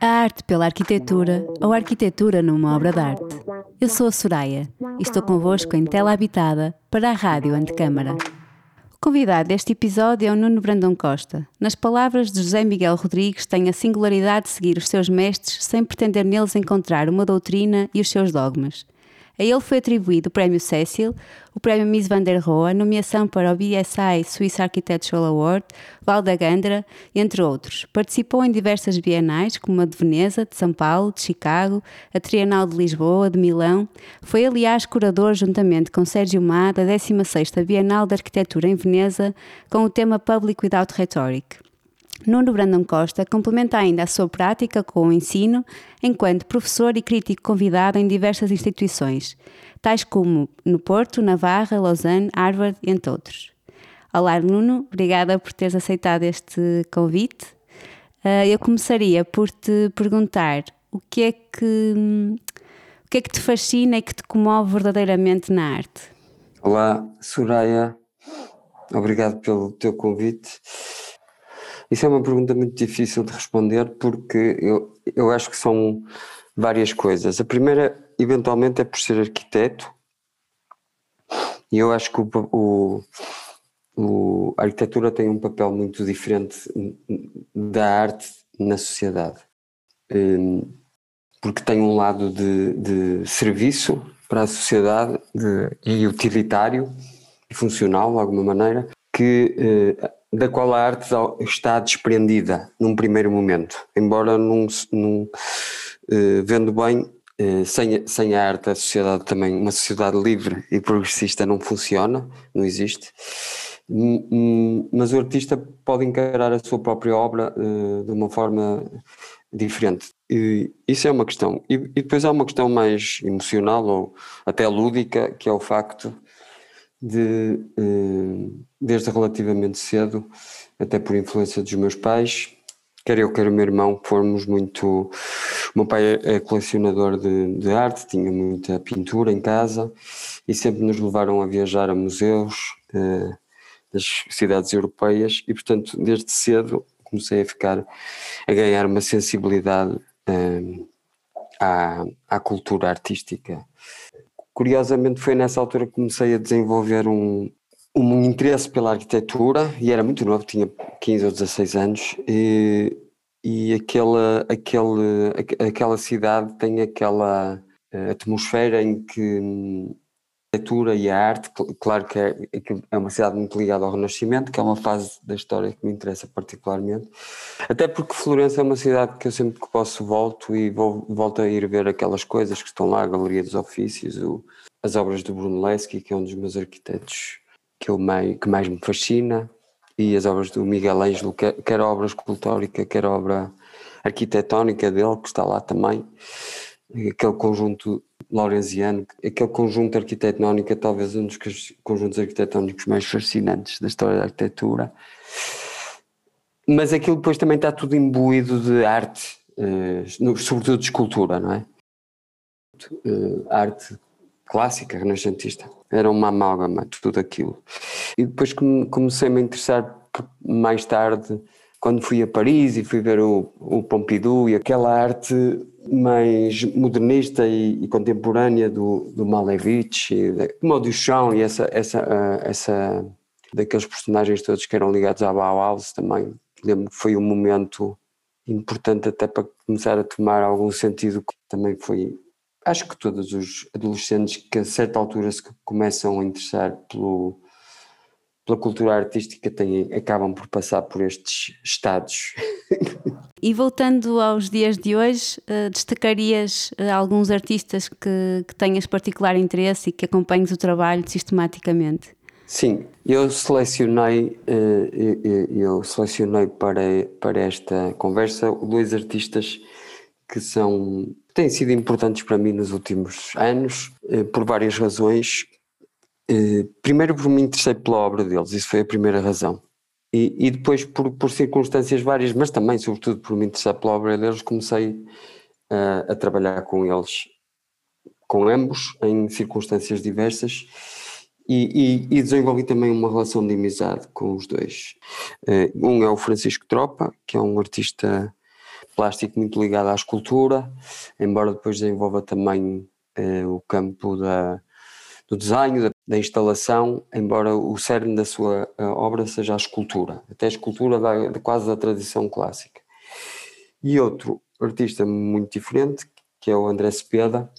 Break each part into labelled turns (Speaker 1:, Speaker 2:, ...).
Speaker 1: A arte pela arquitetura ou arquitetura numa obra de arte. Eu sou a Soraya e estou convosco em tela habitada para a Rádio Antecâmara. O convidado deste episódio é o Nuno Brandão Costa. Nas palavras de José Miguel Rodrigues, tem a singularidade de seguir os seus mestres sem pretender neles encontrar uma doutrina e os seus dogmas. A ele foi atribuído o Prémio Cecil, o Prémio Miss van der Rohe, nomeação para o BSI Swiss Architectural Award, Val da Gandra, entre outros. Participou em diversas bienais, como a de Veneza, de São Paulo, de Chicago, a Trienal de Lisboa, de Milão. Foi, aliás, curador, juntamente com Sérgio Má, da 16ª Bienal de Arquitetura em Veneza, com o tema Public Without Rhetoric. Nuno Brandão Costa complementa ainda a sua prática com o ensino, enquanto professor e crítico convidado em diversas instituições, tais como no Porto, Navarra, Lausanne, Harvard, entre outros. Olá, Nuno, obrigada por teres aceitado este convite. Ah, eu começaria por te perguntar o que é que, o que, é que te fascina e que te comove verdadeiramente na arte.
Speaker 2: Olá, Soraya, obrigado pelo teu convite. Isso é uma pergunta muito difícil de responder porque eu, eu acho que são várias coisas. A primeira, eventualmente, é por ser arquiteto, e eu acho que o, o, o, a arquitetura tem um papel muito diferente da arte na sociedade. Hum, porque tem um lado de, de serviço para a sociedade de, e utilitário e funcional, de alguma maneira, que eh, da qual a arte está desprendida num primeiro momento, embora num, num uh, vendo bem, uh, sem, sem a arte a sociedade também, uma sociedade livre e progressista não funciona, não existe, mas o artista pode encarar a sua própria obra uh, de uma forma diferente. E isso é uma questão. E, e depois há uma questão mais emocional ou até lúdica, que é o facto de, eh, desde relativamente cedo, até por influência dos meus pais, quer eu, quer o meu irmão, fomos muito. O meu pai é colecionador de, de, arte, tinha muita pintura em casa e sempre nos levaram a viajar a museus eh, das cidades europeias e, portanto, desde cedo comecei a ficar, a ganhar uma sensibilidade eh, à, à cultura artística Curiosamente foi nessa altura que comecei a desenvolver um, um interesse pela arquitetura e era muito novo, tinha 15 ou 16 anos e, e aquela, aquele, aquela cidade tem aquela eh, atmosfera em que arquitetura e a arte, claro que é, é uma cidade muito ligada ao Renascimento, que é uma fase da história que me interessa particularmente, até porque Florença é uma cidade que eu sempre que posso volto e vou, volto a ir ver aquelas coisas que estão lá, a Galeria dos Ofícios, o, as obras do Brunelleschi, que é um dos meus arquitetos que, eu mais, que mais me fascina, e as obras do Miguel Ângelo, quer, quer obra escultórica, quer obra arquitetónica dele, que está lá também, aquele conjunto Laurenziano, aquele conjunto arquitetónico é talvez um dos conjuntos arquitetónicos mais fascinantes da história da arquitetura. Mas aquilo depois também está tudo imbuído de arte, eh, sobretudo de escultura, não é? Eh, arte clássica, renascentista. Era uma amálgama de tudo aquilo. E depois comecei-me a interessar mais tarde, quando fui a Paris e fui ver o, o Pompidou e aquela arte mais modernista e, e contemporânea do, do Malevich, como o Duchamp e essa, essa, uh, essa daqueles personagens todos que eram ligados à Bauhaus também. Lembro que foi um momento importante até para começar a tomar algum sentido que também foi acho que todos os adolescentes que a certa altura se começam a interessar pelo pela cultura artística têm, acabam por passar por estes estados.
Speaker 1: E voltando aos dias de hoje, uh, destacarias uh, alguns artistas que, que tenhas particular interesse e que acompanhes o trabalho sistematicamente?
Speaker 2: Sim, eu selecionei, uh, eu, selecionei para, para esta conversa dois artistas que são têm sido importantes para mim nos últimos anos, por várias razões. Primeiro, por me interessei pela obra deles, isso foi a primeira razão. E, e depois, por, por, circunstâncias várias, mas também, sobretudo, por me interessar pela obra deles, comecei uh, a trabalhar com eles, com ambos, em circunstâncias diversas. e, e, e, desenvolvi também uma relação de amizade com os dois. Uh, um é o Francisco Tropa, que é um artista plástico muito ligado à escultura, embora depois desenvolva também uh, o campo da, do desenho, da, da, instalação, embora o cerne da sua uh, obra seja a escultura, até a escultura da, de quase da tradição clássica. E outro artista muito diferente, que é o André Cepeda,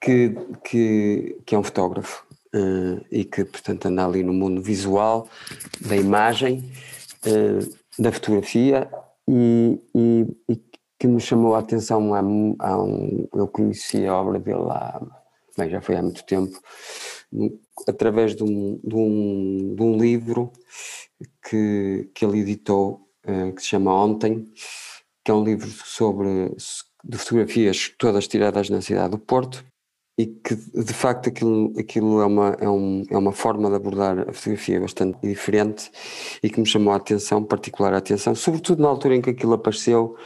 Speaker 2: que, que, que é um fotógrafo uh, e que, portanto, anda ali no mundo visual, da imagem, uh, da fotografia e, e, e, que me chamou a atenção há um, eu conheci a obra dele há, bem, já foi há muito tempo, através de um, de um, de um livro que, que ele editou, uh, que se chama Ontem, que é um livro sobre de fotografias todas tiradas na cidade do Porto e que de facto aquilo, aquilo é, uma, é, um, é uma forma de abordar a fotografia bastante diferente e que me chamou a atenção, particular a atenção, sobretudo na altura em que aquilo apareceu,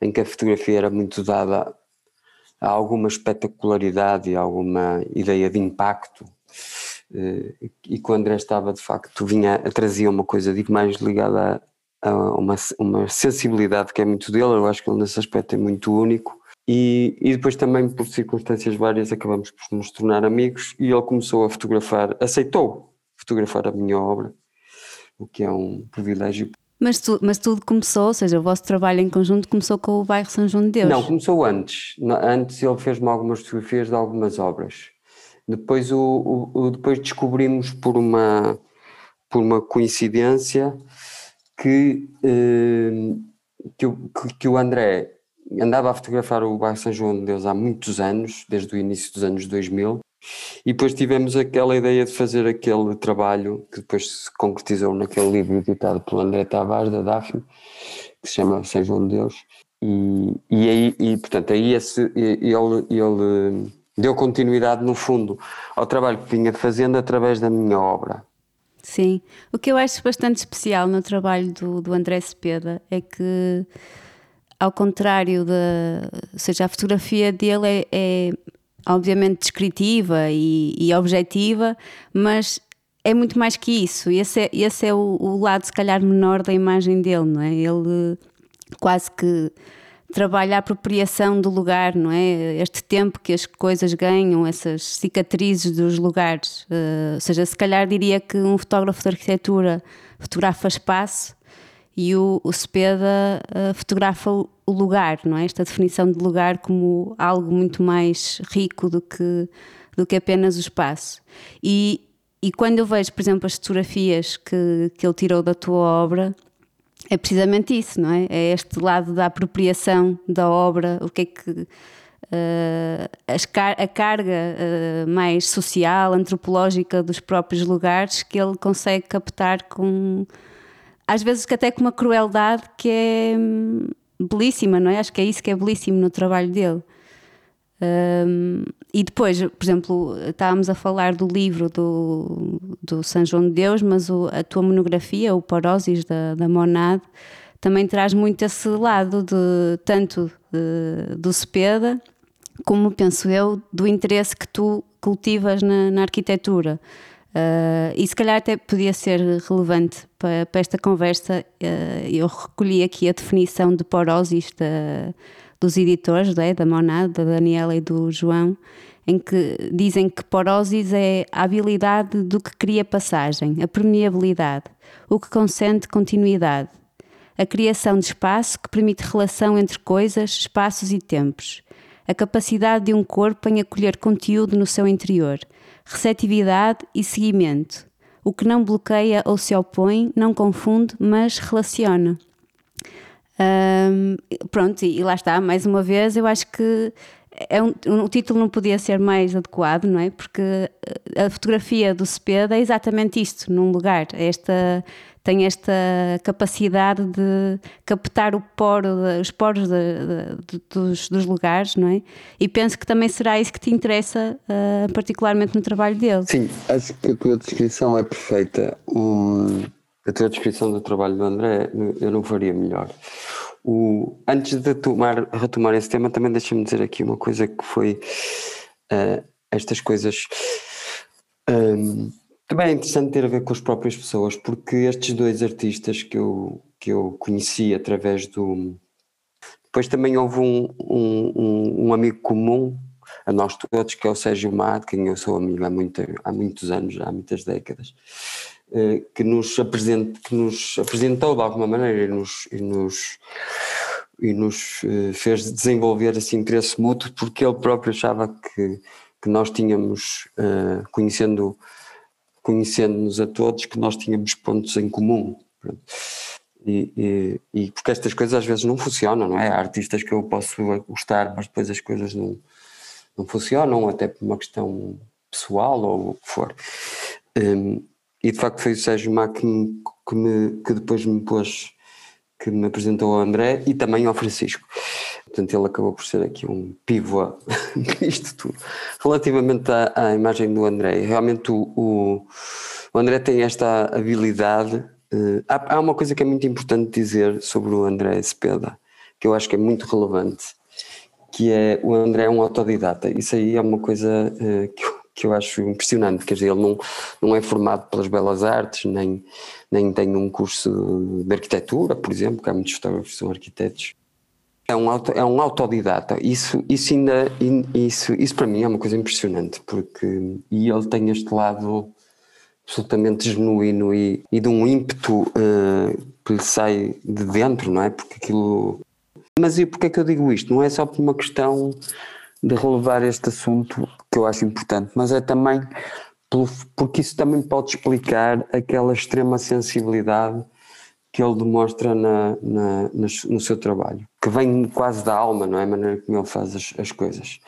Speaker 2: em que a fotografia era muito dada a alguma espetacularidade e alguma ideia de impacto. eh, e que o André estava de facto, vinha, trazia uma coisa digo mais ligada a, a uma, uma sensibilidade que é muito dele, eu acho que ele nesse aspecto é muito único e, e depois também por circunstâncias várias acabamos por nos tornar amigos e ele começou a fotografar, aceitou fotografar a minha obra, o que é um privilégio.
Speaker 1: Mas, tu, mas tudo começou, ou seja, o vosso trabalho em conjunto começou com o bairro São João de Deus?
Speaker 2: Não, começou antes. Antes ele fez-me algumas fotografias de algumas obras. Depois, o, o, o, depois descobrimos por uma, por uma coincidência que, eh, que, que, que o André andava a fotografar o bairro São João de Deus há muitos anos, desde o início dos anos 2000, e depois tivemos aquela ideia de fazer aquele trabalho que depois se concretizou naquele livro editado pelo André Tavares, da Daphne, que se chama São João de Deus, e, e aí, e, portanto, aí esse, ele, ele deu continuidade, no fundo, ao trabalho que vinha fazendo através da minha obra.
Speaker 1: Sim, o que eu acho bastante especial no trabalho do, do André Cepeda é que ao contrário da. Ou seja, a fotografia dele é, é obviamente descritiva e, e, objetiva, mas é muito mais que isso. Esse é, esse é o, o, lado, se calhar, menor da imagem dele, não é? Ele quase que trabalha a apropriação do lugar, não é? Este tempo que as coisas ganham, essas cicatrizes dos lugares. Uh, ou seja, se calhar diria que um fotógrafo de arquitetura fotografa espaço e o, o Cepeda uh, fotografa o, lugar, não é? Esta definição de lugar como algo muito mais rico do que, do que apenas o espaço. E, e quando eu vejo, por exemplo, as fotografias que, que ele tirou da tua obra, é precisamente isso, não é? É este lado da apropriação da obra, o que é que. Uh, a carga uh, mais social, antropológica dos próprios lugares que ele consegue captar com, às vezes até com uma crueldade que é hum, belíssima, não é? Acho que é isso que é belíssimo no trabalho dele. Um, e depois, por exemplo, estávamos a falar do livro do, do São João de Deus, mas o, a tua monografia, o Porosis da, da Monad, também traz muito esse lado de tanto de, do Cepeda, como penso eu, do interesse que tu cultivas na, na arquitetura. Uh, e se calhar até podia ser relevante para, para esta conversa. Uh, eu recolhi aqui a definição de porosis da, dos editores, é? da Monad, da Daniela e do João, em que dizem que porosis é a habilidade do que cria passagem, a permeabilidade, o que consente continuidade, a criação de espaço que permite relação entre coisas, espaços e tempos, a capacidade de um corpo em acolher conteúdo no seu interior receptividade e seguimento. O que não bloqueia ou se opõe, não confunde, mas relaciona. Um, pronto, e lá está, mais uma vez, eu acho que é um, o título não podia ser mais adequado, não é? Porque a fotografia do Cepeda é exatamente isto, num lugar, é esta tem esta capacidade de captar o poro, os poros de, de, dos, dos, lugares, não é? E penso que também será isso que te interessa, uh, particularmente no trabalho dele.
Speaker 2: Sim, acho que a tua descrição é perfeita. Um, a tua descrição do trabalho do André, eu não faria melhor. O, antes de tomar, retomar esse tema, também deixa-me dizer aqui uma coisa que foi uh, estas coisas. Um, Também é interessante ter a ver com as próprias pessoas, porque estes dois artistas que eu, que eu conheci através do. Depois também houve um, um, um amigo comum a nós todos, que é o Sérgio Mato, quem eu sou amigo há, muito, há muitos anos, há muitas décadas, que nos, apresent, que nos apresentou de alguma maneira e nos, e nos, e nos eh, fez desenvolver esse interesse mútuo, porque ele próprio achava que, que nós tínhamos, eh, conhecendo conhecendo-nos a todos, que nós tínhamos pontos em comum. E, e, e, porque estas coisas às vezes não funcionam, não é? Há artistas que eu posso gostar, mas depois as coisas não, não funcionam, até por uma questão pessoal ou o que for. Um, e de facto foi o Sérgio Má que, me, que, me, que depois me pôs, que me apresentou ao André e também ao Francisco. Portanto, ele acabou por ser aqui um pivô nisto tudo. Relativamente à, à, imagem do André, realmente o, o, André tem esta habilidade. Uh, há, há, uma coisa que é muito importante dizer sobre o André Cepeda, que eu acho que é muito relevante, que é o André é um autodidata. Isso aí é uma coisa uh, que, que eu acho impressionante, quer dizer, ele não, não é formado pelas belas artes, nem, nem tem um curso de arquitetura, por exemplo, que há muitos fotógrafos que são arquitetos é um, auto, é um autodidata. Isso, isso ainda isso, isso para mim é uma coisa impressionante, porque e ele tem este lado absolutamente genuíno e, e de um ímpeto uh, que lhe sai de dentro, não é? Porque aquilo. Mas e porquê é que eu digo isto? Não é só por uma questão de relevar este assunto que eu acho importante, mas é também porque isso também pode explicar aquela extrema sensibilidade que ele demonstra na, na, no seu trabalho, que vem quase da alma, não é? A maneira como ele faz as, as coisas.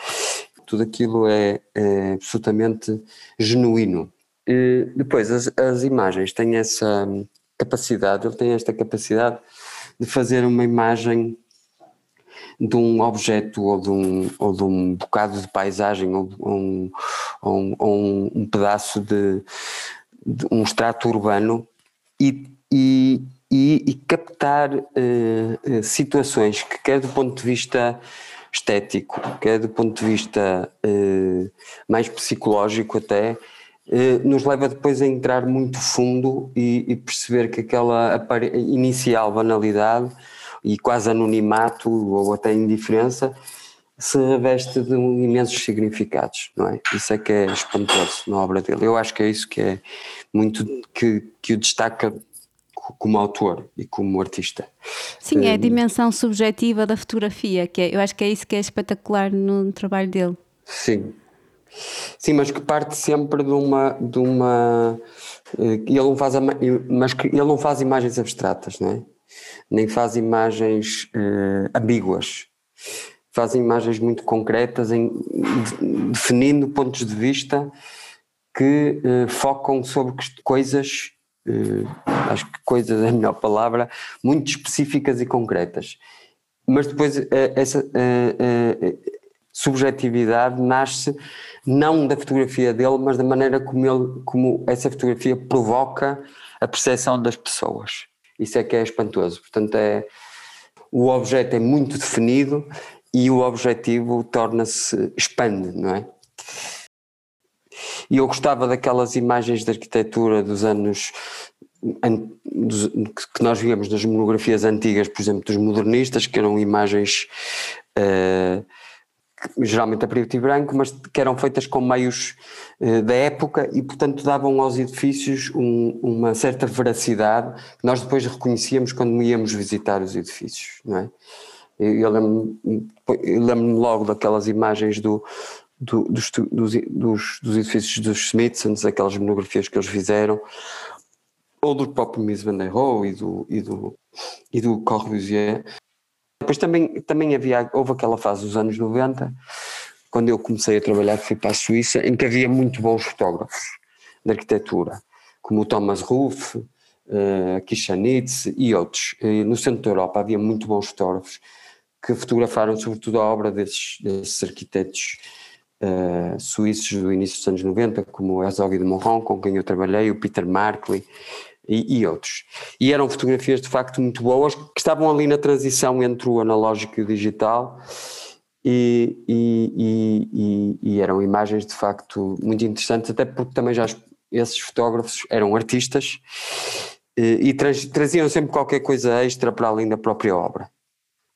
Speaker 2: Tudo aquilo é, é absolutamente genuíno. E depois, as, as imagens têm essa capacidade, ele tem esta capacidade de fazer uma imagem de um objeto ou de um, ou de um bocado de paisagem ou, um, ou ou um, um pedaço de, de, um extrato urbano e, e, e, e captar uh, situações que, quer do ponto de vista estético, quer do ponto de vista uh, mais psicológico até, nos leva depois a entrar muito fundo e, e perceber que aquela inicial banalidade e quase anonimato ou até indiferença se reveste de um imensos significados, não é? Isso é que é espantoso na obra dele. Eu acho que é isso que é muito que, que o destaca como autor e como artista.
Speaker 1: Sim, é a hum. dimensão subjetiva da fotografia, que é, eu acho que é isso que é espetacular no trabalho dele.
Speaker 2: Sim. Sim, mas que parte sempre de uma. De uma eh, ele não faz, mas que ele não faz imagens abstratas, não é? Nem faz imagens uh, ambíguas. Faz imagens muito concretas, em, definindo pontos de vista que uh, focam sobre coisas uh, acho que coisas é a melhor palavra, muito específicas e concretas. Mas depois uh, essa uh, subjetividade nasce não da fotografia dele, mas da maneira como, ele, como essa fotografia provoca a percepção das pessoas. Isso é que é espantoso. Portanto, é, o objeto é muito definido e o objetivo torna-se, expande, não é? E eu gostava daquelas imagens de arquitetura dos anos que nós víamos nas monografias antigas, por exemplo, dos modernistas, que eram imagens uh, geralmente a preto e branco, mas que eram feitas com meios uh, da época e, portanto, davam aos edifícios um, uma certa veracidade que nós depois reconhecíamos quando íamos visitar os edifícios, não é? Eu lembro-me lembro logo daquelas imagens do, do, dos, dos, dos, edifícios dos Smithsons, aquelas monografias que eles fizeram, ou do próprio Mies van der Rohe e do, e do, e do Corbusier. Depois também, também havia, houve aquela fase dos anos 90, quando eu comecei a trabalhar, fui para a Suíça, em que havia muito bons fotógrafos de arquitetura, como o Thomas Ruff, uh, Kishanitz e outros. E no centro da Europa havia muito bons fotógrafos que fotografaram sobretudo a obra desses, desses arquitetos uh, suíços do início dos anos 90, como o Herzog de Monron, com quem eu trabalhei, o Peter Markley e, e, outros. E eram fotografias de facto muito boas, que estavam ali na transição entre o analógico e o digital. E, e, e, eram imagens de facto muito interessantes, até porque também já esses fotógrafos eram artistas e traziam sempre qualquer coisa extra para além da própria obra.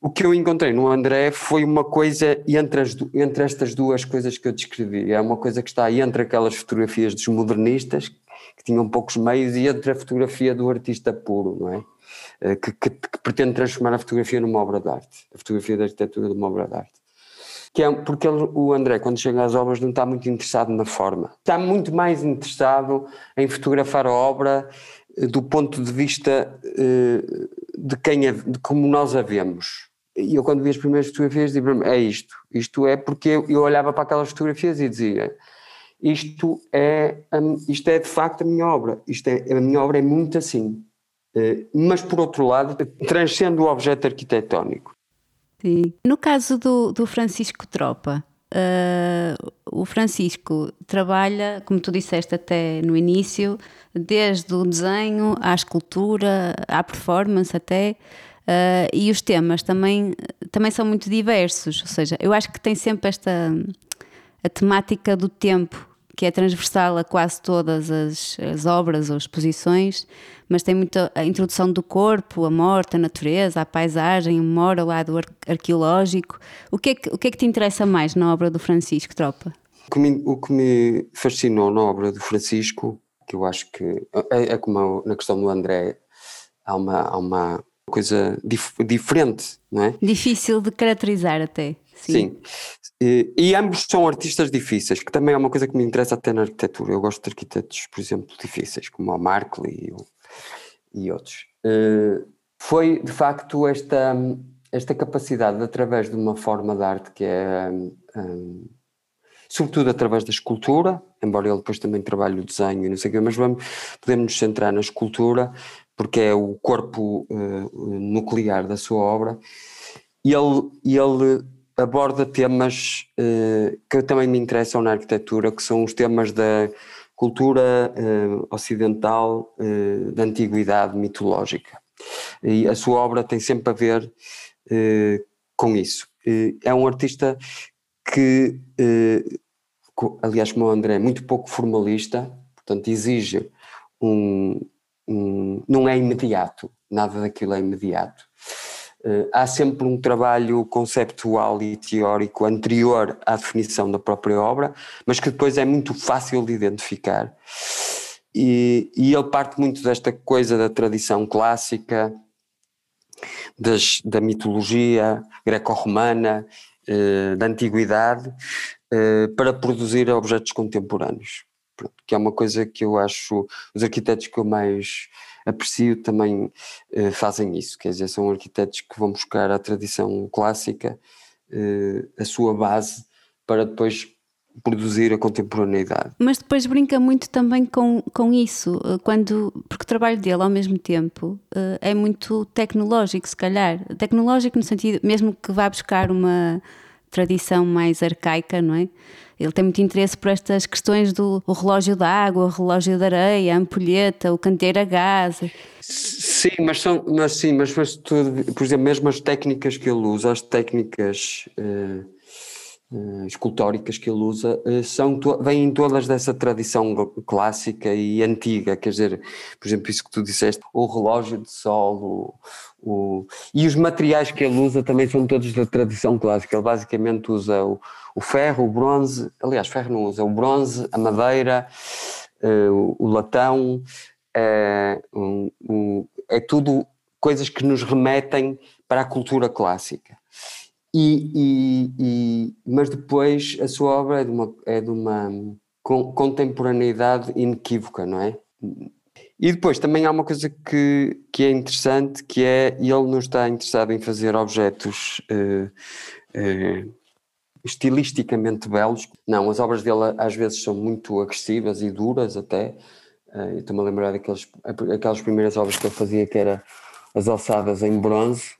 Speaker 2: O que eu encontrei no André foi uma coisa entre, as, entre estas duas coisas que eu descrevi. É uma coisa que está entre aquelas fotografias dos modernistas, que tinham poucos meios, e entre a fotografia do artista puro, não é? Eh, que, que, que pretende transformar a fotografia numa obra de arte, a fotografia da arquitetura numa obra de arte. Que é, porque ele, o André, quando chega às obras, não está muito interessado na forma. Está muito mais interessado em fotografar a obra eh, do ponto de vista eh, de quem a, de como nós a vemos e eu quando vi as primeiras fotografias dizia é isto, isto é porque eu, olhava para aquelas fotografias e dizia isto é, isto é de facto a minha obra, isto é, a minha obra é muito assim, eh, mas por outro lado transcende o objeto arquitetónico.
Speaker 1: Sim. No caso do, do Francisco Tropa, uh, o Francisco trabalha, como tu disseste até no início, desde o desenho à escultura, à performance até, Uh, e os temas também, também são muito diversos, ou seja, eu acho que tem sempre esta a temática do tempo, que é transversal a quase todas as, as obras ou exposições, mas tem muito a introdução do corpo, a morte, a natureza, a paisagem, o mora, o lado arqueológico. O que, é que, o que é que te interessa mais na obra do Francisco Tropa?
Speaker 2: O que me, o que me fascinou na obra do Francisco, que eu acho que é, é como na questão do André, há uma, há uma coisa dif diferente, não é?
Speaker 1: Difícil de caracterizar até.
Speaker 2: Sim. Sim. E, e, ambos são artistas difíceis, que também é uma coisa que me interessa até na arquitetura. Eu gosto de arquitetos, por exemplo, difíceis, como o Markley e, e outros. Uh, foi, de facto, esta, esta capacidade, de, através de uma forma de arte que é, um, sobretudo através da escultura, embora ele depois também trabalhe o desenho e não sei o quê, mas vamos, podemos nos centrar na escultura, porque é o corpo uh, nuclear da sua obra, e ele, ele aborda temas uh, que também me interessam na arquitetura, que são os temas da cultura uh, ocidental da antiguidade mitológica. E a sua obra tem sempre a ver com isso. é um artista que, aliás, como o André, é muito pouco formalista, portanto, exige um, um, não é imediato, nada daquilo é imediato. Uh, há sempre um trabalho conceptual e teórico anterior à definição da própria obra, mas que depois é muito fácil de identificar. E, e ele parte muito desta coisa da tradição clássica, das, da mitologia greco-romana, uh, da antiguidade, uh, para produzir objetos contemporâneos que é uma coisa que eu acho, os arquitetos que eu mais aprecio também eh, fazem isso, quer dizer, são arquitetos que vão buscar a tradição clássica, eh, a sua base, para depois produzir a contemporaneidade.
Speaker 1: Mas depois brinca muito também com, com isso, eh, quando, porque o trabalho dele ao mesmo tempo é muito tecnológico, se calhar. Tecnológico no sentido, mesmo que vá buscar uma tradição mais arcaica, não é? Ele tem muito interesse por estas questões do relógio da água, o relógio de areia, a ampulheta, o candeeiro a gás.
Speaker 2: Sim, mas são, mas sim, mas, mas tudo, por exemplo, mesmo as técnicas que ele usa, as técnicas uh, uh, escultóricas que ele usa, uh, são, vêm todas dessa tradição clássica e antiga, quer dizer, por exemplo, isso que tu disseste, o relógio de sol, o, o, e os materiais que ele usa também são todos da tradição clássica. Ele basicamente usa o o ferro, o bronze, aliás, ferro não usa, o bronze, a madeira, uh, o, latão, um, um, é tudo coisas que nos remetem para a cultura clássica. E, e, e, mas depois a sua obra é de uma, é de uma contemporaneidade inequívoca, não é? E depois também há uma coisa que, que é interessante, que é ele não está interessado em fazer objetos uh, uh, estilisticamente belos. Não, as obras dele às vezes são muito agressivas e duras até. Uh, Estou-me a lembrar daquelas aquelas primeiras obras que ele fazia que era as alçadas em bronze,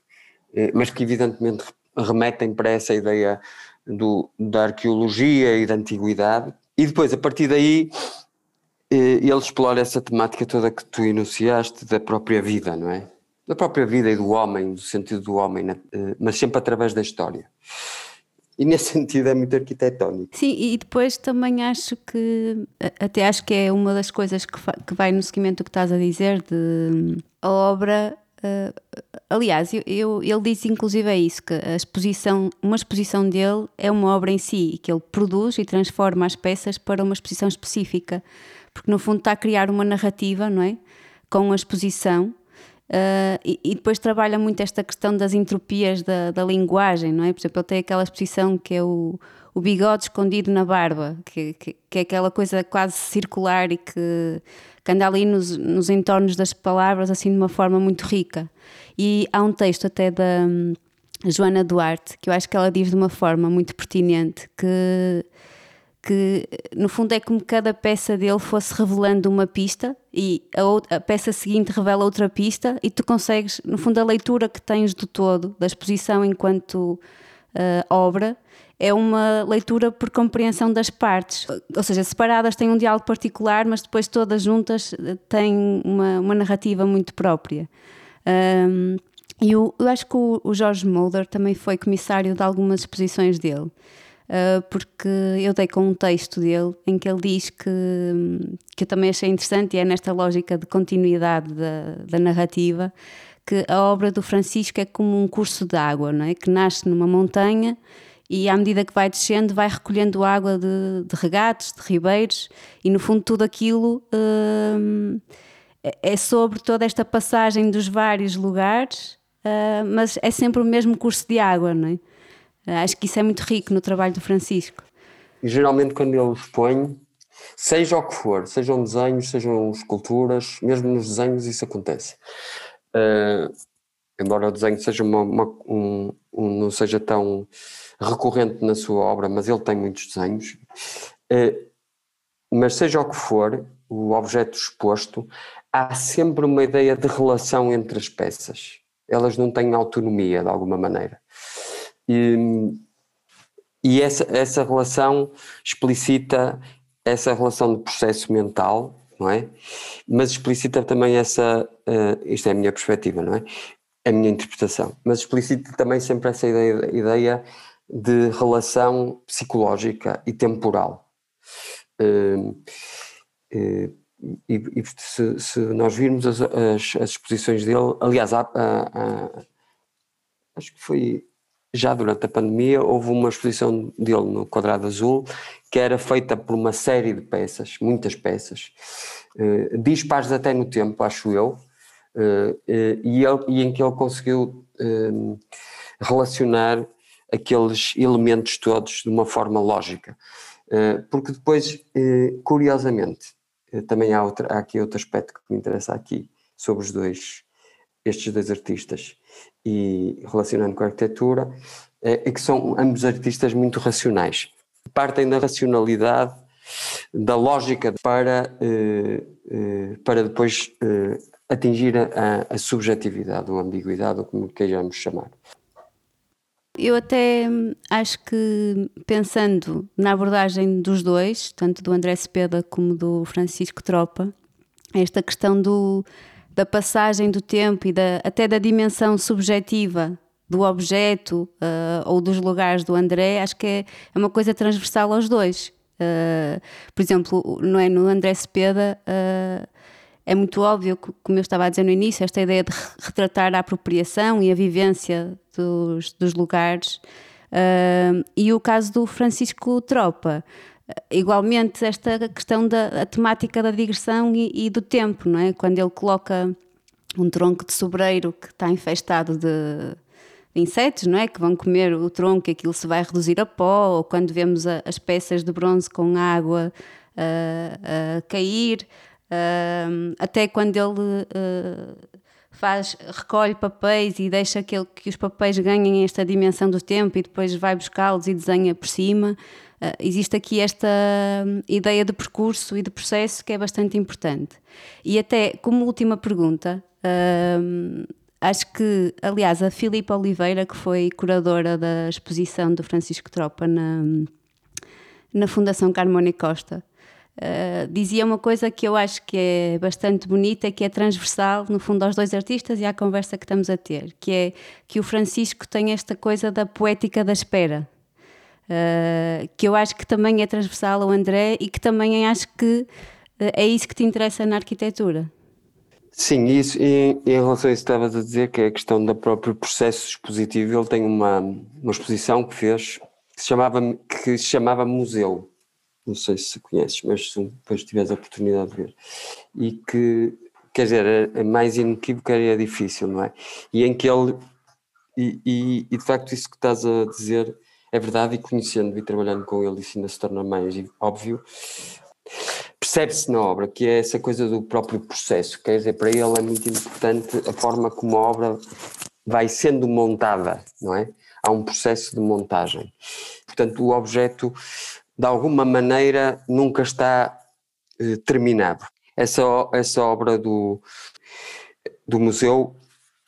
Speaker 2: mas que evidentemente remetem para essa ideia do, da arqueologia e da antiguidade. E depois, a partir daí, uh, ele explora essa temática toda que tu enunciaste da própria vida, não é? Da própria vida e do homem, do sentido do homem, mas sempre através da história. e nesse sentido é muito arquitetónico.
Speaker 1: Sim, e depois também acho que, até acho que é uma das coisas que, que vai no seguimento do que estás a dizer, de a obra Uh, aliás, eu, eu, ele disse inclusive é isso, que a exposição, uma exposição dele é uma obra em si, que ele produz e transforma as peças para uma exposição específica, porque no fundo está a criar uma narrativa, não é? Com a exposição Uh, e, e, depois trabalha muito esta questão das entropias da, da, linguagem, não é? Por exemplo, ele tem aquela exposição que é o, o bigode escondido na barba, que, que, que, é aquela coisa quase circular e que, que anda ali nos, nos entornos das palavras, assim, de uma forma muito rica. E há um texto até da hum, Joana Duarte, que eu acho que ela diz de uma forma muito pertinente, que que no fundo é como cada peça dele fosse revelando uma pista e a, outra, a, peça seguinte revela outra pista e tu consegues, no fundo, a leitura que tens do todo, da exposição enquanto uh, obra, é uma leitura por compreensão das partes, ou seja, separadas têm um diálogo particular, mas depois todas juntas eh, têm uma, uma narrativa muito própria. Um, e eu, eu, acho que o, o Jorge Mulder também foi comissário de algumas exposições dele. Ah, porque eu dei com um texto dele em que ele diz que, que eu também achei interessante, e é nesta lógica de continuidade da, da narrativa, que a obra do Francisco é como um curso de água, não é? que nasce numa montanha e à medida que vai descendo vai recolhendo água de, de regatos, de ribeiros e no fundo tudo aquilo hum, é sobre toda esta passagem dos vários lugares, uh, mas é sempre o mesmo curso de água, não é? Acho que isso é muito rico no trabalho do Francisco.
Speaker 2: E geralmente quando ele expõe, seja o que for, sejam desenhos, sejam esculturas, mesmo nos desenhos isso acontece. Uh, embora o desenho seja uma, uma, um, um, não seja tão recorrente na sua obra, mas ele tem muitos desenhos. Uh, mas seja o que for, o objeto exposto, há sempre uma ideia de relação entre as peças. Elas não têm autonomia de alguma maneira. E, e essa, essa relação explicita essa relação de processo mental, não é? Mas explicita também essa, uh, isto é a minha perspectiva, não é? A minha interpretação, mas explicita também sempre essa ideia, ideia de relação psicológica e temporal. Uh, uh, e, e se, se, nós virmos as, as, as, exposições dele, aliás, há, há, há, acho que foi já durante a pandemia, houve uma exposição dele no Quadrado Azul que era feita por uma série de peças, muitas peças, uh, dispares até no tempo, acho eu, e, ele, e, em que ele conseguiu relacionar aqueles elementos todos de uma forma lógica. porque depois, curiosamente, também há, outra, há aqui outro aspecto que me interessa aqui sobre os dois, estes dois artistas e relacionando com a arquitetura, é, que são ambos artistas muito racionais. Partem da racionalidade, da lógica para, eh, eh, para depois eh, atingir a, a subjetividade ou ambiguidade, ou como queiramos chamar.
Speaker 1: Eu até acho que, pensando na abordagem dos dois, tanto do André Cepeda como do Francisco Tropa, esta questão do da passagem do tempo e da, até da dimensão subjetiva do objeto uh, ou dos lugares do André, acho que é, é uma coisa transversal aos dois. Uh, por exemplo, não é, no André Cepeda uh, é muito óbvio, como eu estava a dizer no início, esta ideia de retratar a apropriação e a vivência dos, dos lugares. e o caso do Francisco Tropa, igualmente esta questão da temática da digressão e, e, do tempo, não é? Quando ele coloca um tronco de sobreiro que está infestado de, insetos, não é? Que vão comer o tronco e aquilo se vai reduzir a pó, ou quando vemos a, as peças de bronze com água uh, a cair, até quando ele uh, faz, recolhe papéis e deixa que, ele, que os papéis ganhem esta dimensão do tempo e depois vai buscá-los e desenha por cima. Uh, existe aqui esta hum, ideia de percurso e de processo que é bastante importante. E até como última pergunta, uh, acho que, aliás, a Filipa Oliveira, que foi curadora da exposição do Francisco Tropa na, na Fundação Carmona Costa, Uh, dizia uma coisa que eu acho que é bastante bonita, que é transversal, no fundo, aos dois artistas e à conversa que estamos a ter, que é que o Francisco tem esta coisa da poética da espera. uh, que eu acho que também é transversal ao André e que também acho que uh, é isso que te interessa na arquitetura.
Speaker 2: Sim, isso, e, em relação a isso que estavas a dizer, que é a questão do próprio processo expositivo, ele tem uma, uma exposição que fez que se chamava, que se chamava Museu. Não sei se conheces, mas se depois tiveres a oportunidade de ver. E que, quer dizer, é, é mais inequívoco era difícil, não é? E em que ele, e, e, e de facto isso que estás a dizer é verdade, e conhecendo e trabalhando com ele, isso ainda se torna mais óbvio percebe-se na obra que é essa coisa do próprio processo, quer dizer, para ele é muito importante a forma como a obra vai sendo montada, não é? Há um processo de montagem. Portanto, o objeto, de alguma maneira, nunca está eh, terminado. Essa, essa obra do, do museu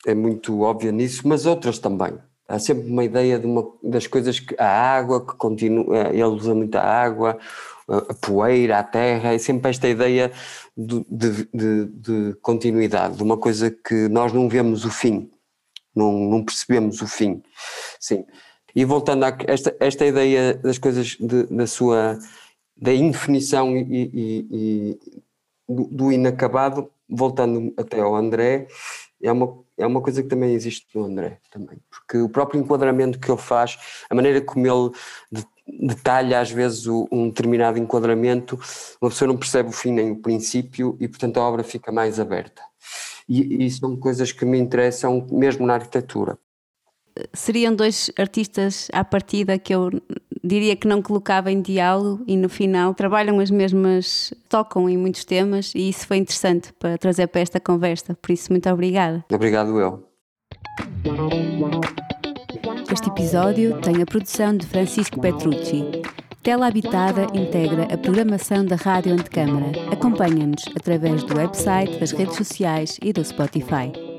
Speaker 2: é muito óbvia nisso, mas outras também. Há sempre uma ideia de uma, das coisas que a água que continua, eh, ele usa muita água, a poeira, a terra, é sempre esta ideia de, de, de, de, continuidade, de uma coisa que nós não vemos o fim, não, não percebemos o fim. Sim. E voltando a esta, esta ideia das coisas da sua da indefinição e, e, e do, do, inacabado, voltando até ao André, é uma, é uma coisa que também existe no André também, porque o próprio enquadramento que ele faz, a maneira como ele detalha às vezes um determinado enquadramento, uma pessoa não percebe o fim nem o princípio e portanto a obra fica mais aberta. E, e são coisas que me interessam mesmo na arquitetura.
Speaker 1: Seriam dois artistas à partida que eu diria que não colocava em diálogo e no final trabalham as mesmas, tocam em muitos temas e isso foi interessante para trazer para esta conversa. Por isso, muito obrigada.
Speaker 2: Obrigado, eu.
Speaker 1: Este episódio tem a produção de Francisco Petrucci. Tela Habitada integra a programação da Rádio Antecâmara. Acompanha-nos através do website, das redes sociais e do Spotify.